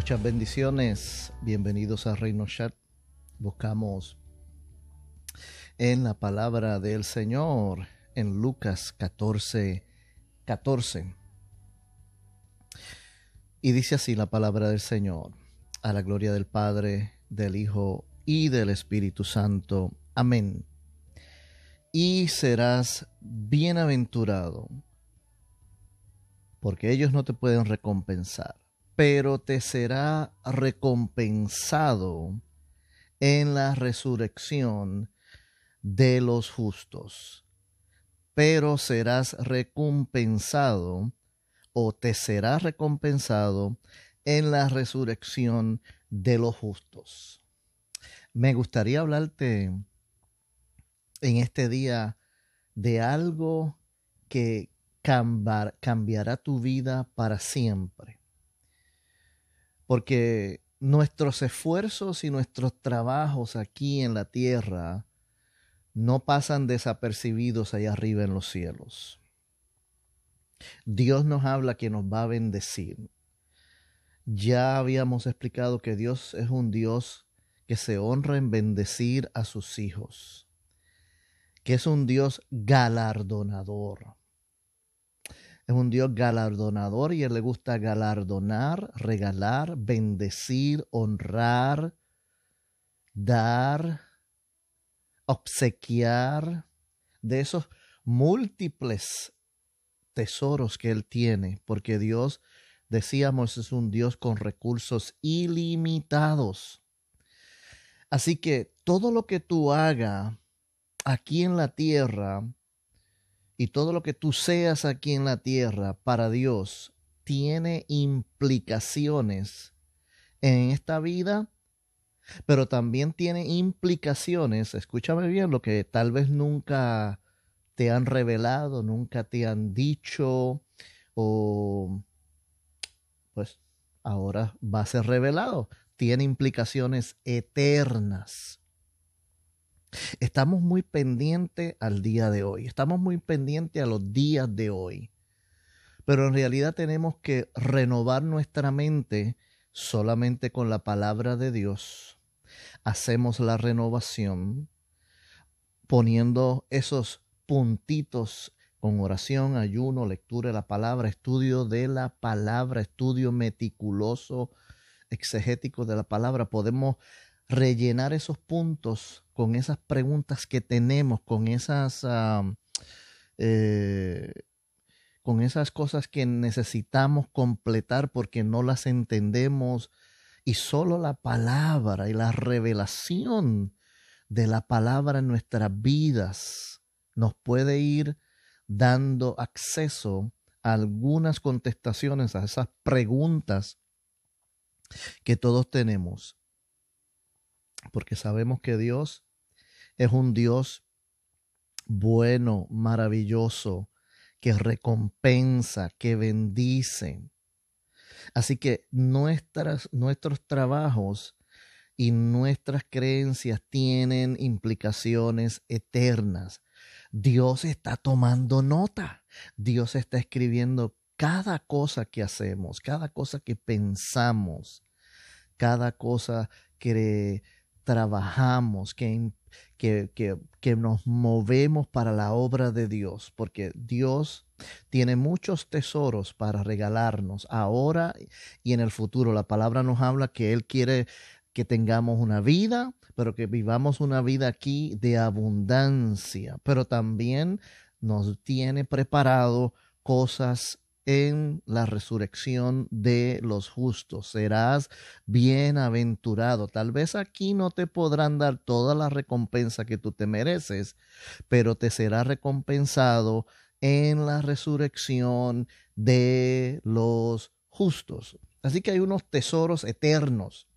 Muchas bendiciones. Bienvenidos a Reino Chat. Buscamos en la palabra del Señor en Lucas 14, 14. Y dice así la palabra del Señor, a la gloria del Padre, del Hijo y del Espíritu Santo. Amén. Y serás bienaventurado, porque ellos no te pueden recompensar pero te será recompensado en la resurrección de los justos. Pero serás recompensado o te será recompensado en la resurrección de los justos. Me gustaría hablarte en este día de algo que cambiará tu vida para siempre porque nuestros esfuerzos y nuestros trabajos aquí en la tierra no pasan desapercibidos allá arriba en los cielos. Dios nos habla que nos va a bendecir. Ya habíamos explicado que Dios es un Dios que se honra en bendecir a sus hijos, que es un Dios galardonador. Es un Dios galardonador y Él le gusta galardonar, regalar, bendecir, honrar, dar, obsequiar de esos múltiples tesoros que Él tiene, porque Dios, decíamos, es un Dios con recursos ilimitados. Así que todo lo que tú hagas aquí en la tierra, y todo lo que tú seas aquí en la tierra para Dios tiene implicaciones en esta vida, pero también tiene implicaciones, escúchame bien, lo que tal vez nunca te han revelado, nunca te han dicho, o pues ahora va a ser revelado. Tiene implicaciones eternas. Estamos muy pendientes al día de hoy, estamos muy pendientes a los días de hoy, pero en realidad tenemos que renovar nuestra mente solamente con la palabra de Dios. Hacemos la renovación poniendo esos puntitos con oración, ayuno, lectura de la palabra, estudio de la palabra, estudio meticuloso, exegético de la palabra. Podemos rellenar esos puntos con esas preguntas que tenemos, con esas, eh, con esas cosas que necesitamos completar porque no las entendemos y solo la palabra y la revelación de la palabra en nuestras vidas nos puede ir dando acceso a algunas contestaciones a esas preguntas que todos tenemos. Porque sabemos que Dios es un Dios bueno, maravilloso, que recompensa, que bendice. Así que nuestras, nuestros trabajos y nuestras creencias tienen implicaciones eternas. Dios está tomando nota. Dios está escribiendo cada cosa que hacemos, cada cosa que pensamos, cada cosa que trabajamos, que, que, que, nos movemos para la obra de Dios, porque Dios tiene muchos tesoros para regalarnos ahora y en el futuro. La palabra nos habla que Él quiere que tengamos una vida, pero que vivamos una vida aquí de abundancia, pero también nos tiene preparado cosas en la resurrección de los justos. Serás bienaventurado. Tal vez aquí no te podrán dar toda la recompensa que tú te mereces, pero te será recompensado en la resurrección de los justos. Así que hay unos tesoros eternos.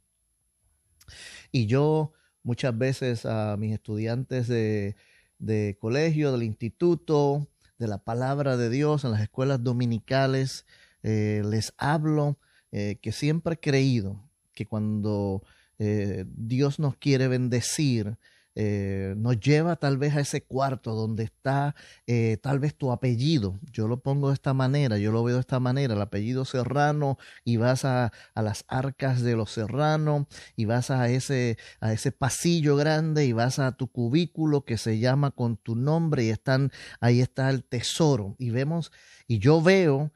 Y yo muchas veces a mis estudiantes de, de colegio, del instituto, de la palabra de Dios en las escuelas dominicales, eh, les hablo eh, que siempre he creído que cuando eh, Dios nos quiere bendecir, eh, nos lleva tal vez a ese cuarto donde está eh, tal vez tu apellido. Yo lo pongo de esta manera, yo lo veo de esta manera, el apellido Serrano, y vas a, a las arcas de los Serrano, y vas a ese, a ese pasillo grande, y vas a tu cubículo que se llama con tu nombre, y están, ahí está el tesoro. Y vemos, y yo veo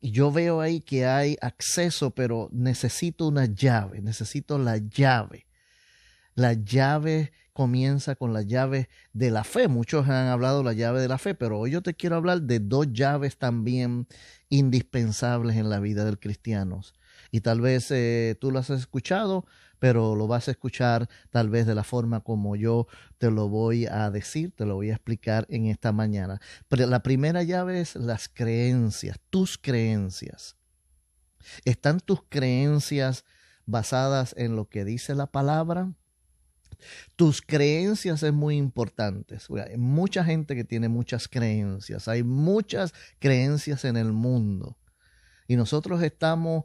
y yo veo ahí que hay acceso, pero necesito una llave, necesito la llave. La llave comienza con la llave de la fe. Muchos han hablado de la llave de la fe, pero hoy yo te quiero hablar de dos llaves también indispensables en la vida del cristiano. Y tal vez eh, tú las has escuchado, pero lo vas a escuchar tal vez de la forma como yo te lo voy a decir, te lo voy a explicar en esta mañana. Pero la primera llave es las creencias, tus creencias. ¿Están tus creencias basadas en lo que dice la palabra? Tus creencias es muy importante. Hay mucha gente que tiene muchas creencias. Hay muchas creencias en el mundo. Y nosotros estamos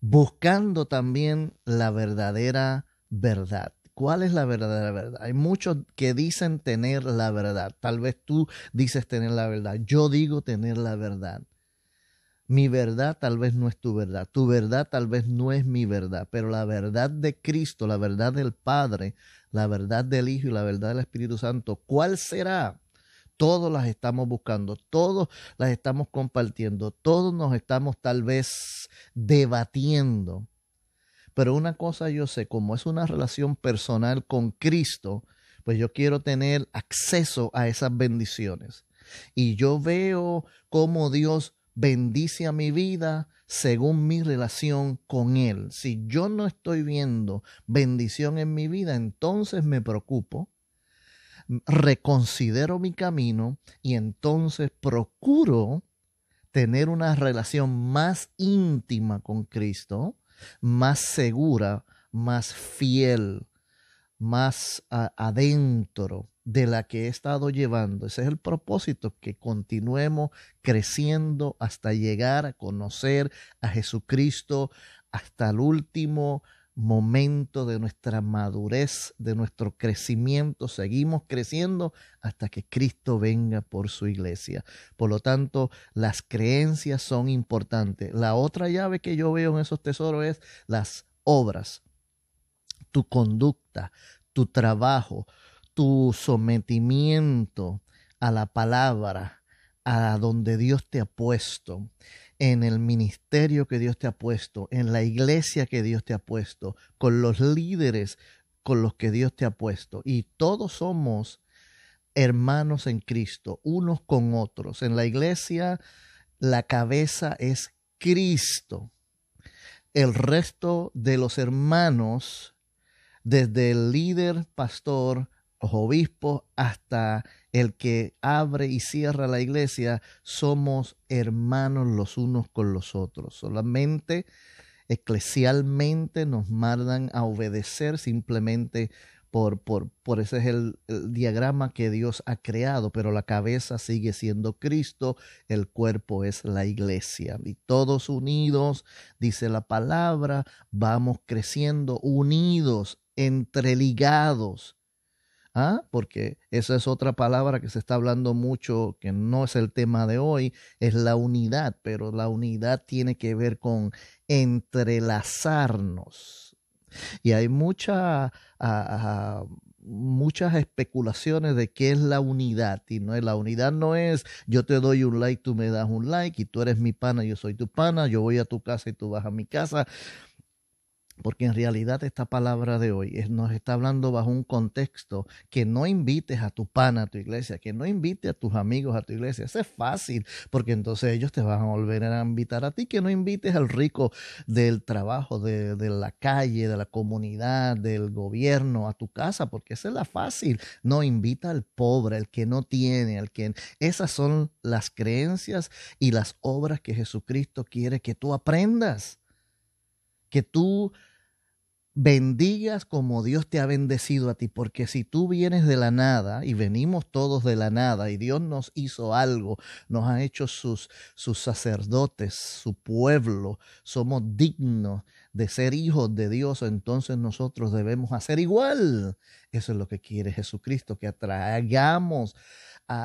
buscando también la verdadera verdad. ¿Cuál es la verdadera verdad? Hay muchos que dicen tener la verdad. Tal vez tú dices tener la verdad. Yo digo tener la verdad. Mi verdad tal vez no es tu verdad. Tu verdad tal vez no es mi verdad. Pero la verdad de Cristo, la verdad del Padre, la verdad del Hijo y la verdad del Espíritu Santo, ¿cuál será? Todos las estamos buscando, todos las estamos compartiendo, todos nos estamos tal vez debatiendo. Pero una cosa yo sé, como es una relación personal con Cristo, pues yo quiero tener acceso a esas bendiciones. Y yo veo cómo Dios bendice a mi vida según mi relación con Él. Si yo no estoy viendo bendición en mi vida, entonces me preocupo reconsidero mi camino y entonces procuro tener una relación más íntima con Cristo, más segura, más fiel, más adentro de la que he estado llevando. Ese es el propósito, que continuemos creciendo hasta llegar a conocer a Jesucristo hasta el último momento de nuestra madurez, de nuestro crecimiento. Seguimos creciendo hasta que Cristo venga por su iglesia. Por lo tanto, las creencias son importantes. La otra llave que yo veo en esos tesoros es las obras, tu conducta, tu trabajo, tu sometimiento a la palabra, a donde Dios te ha puesto en el ministerio que Dios te ha puesto, en la iglesia que Dios te ha puesto, con los líderes con los que Dios te ha puesto. Y todos somos hermanos en Cristo, unos con otros. En la iglesia la cabeza es Cristo. El resto de los hermanos, desde el líder, pastor, los obispos, hasta el que abre y cierra la iglesia, somos hermanos los unos con los otros. Solamente eclesialmente nos mandan a obedecer simplemente por, por, por ese es el, diagrama que Dios ha creado, pero la cabeza sigue siendo Cristo, el cuerpo es la iglesia. Y todos unidos, dice la palabra, vamos creciendo unidos, entreligados ¿Ah? porque esa es otra palabra que se está hablando mucho, que no es el tema de hoy, es la unidad, pero la unidad tiene que ver con entrelazarnos. Y hay mucha, muchas especulaciones de qué es la unidad. Y no es la unidad no es yo te doy un like, tú me das un like, y tú eres mi pana, yo soy tu pana, yo voy a tu casa y tú vas a mi casa. Porque en realidad esta palabra de hoy nos está hablando bajo un contexto que no invites a tu pana a tu iglesia, que no invites a tus amigos a tu iglesia. Eso es fácil, porque entonces ellos te van a volver a invitar a ti, que no invites al rico del trabajo, de, de la calle, de la comunidad, del gobierno a tu casa, porque esa es la fácil. No invita al pobre, al que no tiene, al que... Esas son las creencias y las obras que Jesucristo quiere que tú aprendas que tú bendigas como Dios te ha bendecido a ti, porque si tú vienes de la nada y venimos todos de la nada y Dios nos hizo algo, nos ha hecho sus, sus sacerdotes, su pueblo, somos dignos de ser hijos de Dios, entonces nosotros debemos hacer igual. Eso es lo que quiere Jesucristo, que atraigamos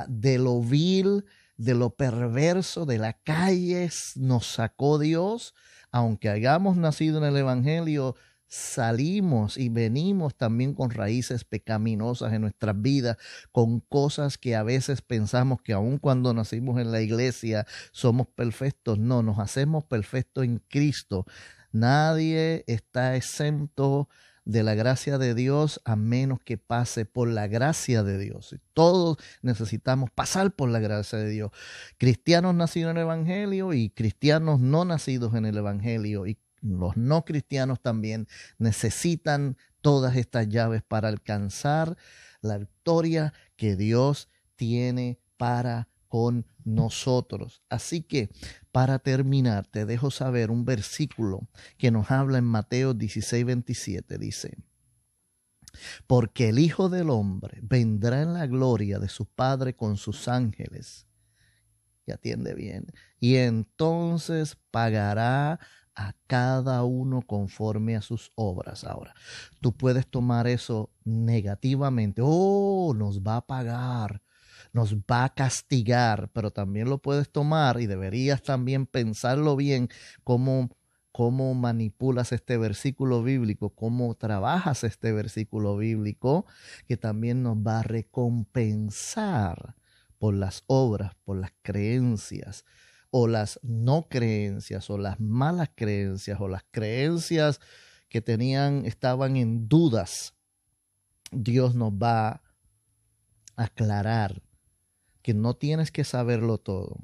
de lo vil, de lo perverso, de la calle, nos sacó Dios, aunque hayamos nacido en el Evangelio, salimos y venimos también con raíces pecaminosas en nuestras vidas, con cosas que a veces pensamos que aun cuando nacimos en la iglesia somos perfectos. No, nos hacemos perfectos en Cristo. Nadie está exento de la gracia de Dios a menos que pase por la gracia de Dios. Todos necesitamos pasar por la gracia de Dios. Cristianos nacidos en el Evangelio y cristianos no nacidos en el Evangelio. Los no cristianos también necesitan todas estas llaves para alcanzar la victoria que Dios tiene para con nosotros. Así que para terminar, te dejo saber un versículo que nos habla en Mateo 16, 27. Dice, porque el Hijo del Hombre vendrá en la gloria de su Padre con sus ángeles. Y atiende bien. Y entonces pagará a cada uno conforme a sus obras. Ahora, tú puedes tomar eso negativamente. Oh, nos va a pagar, nos va a castigar, pero también lo puedes tomar y deberías también pensarlo bien cómo cómo manipulas este versículo bíblico, cómo trabajas este versículo bíblico, que también nos va a recompensar por las obras, por las creencias, o las no creencias o las malas creencias o las creencias que tenían estaban en dudas, Dios nos va a aclarar que no tienes que saberlo todo.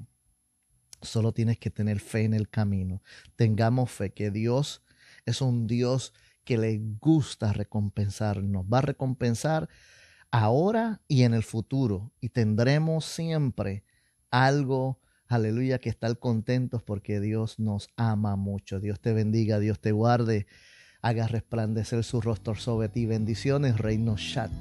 Solo tienes que tener fe en el camino. Tengamos fe que Dios es un Dios que le gusta recompensar. Nos va a recompensar ahora y en el futuro. Y tendremos siempre algo Aleluya, que estar contentos porque Dios nos ama mucho. Dios te bendiga, Dios te guarde, haga resplandecer su rostro sobre ti. Bendiciones, Reino Shat.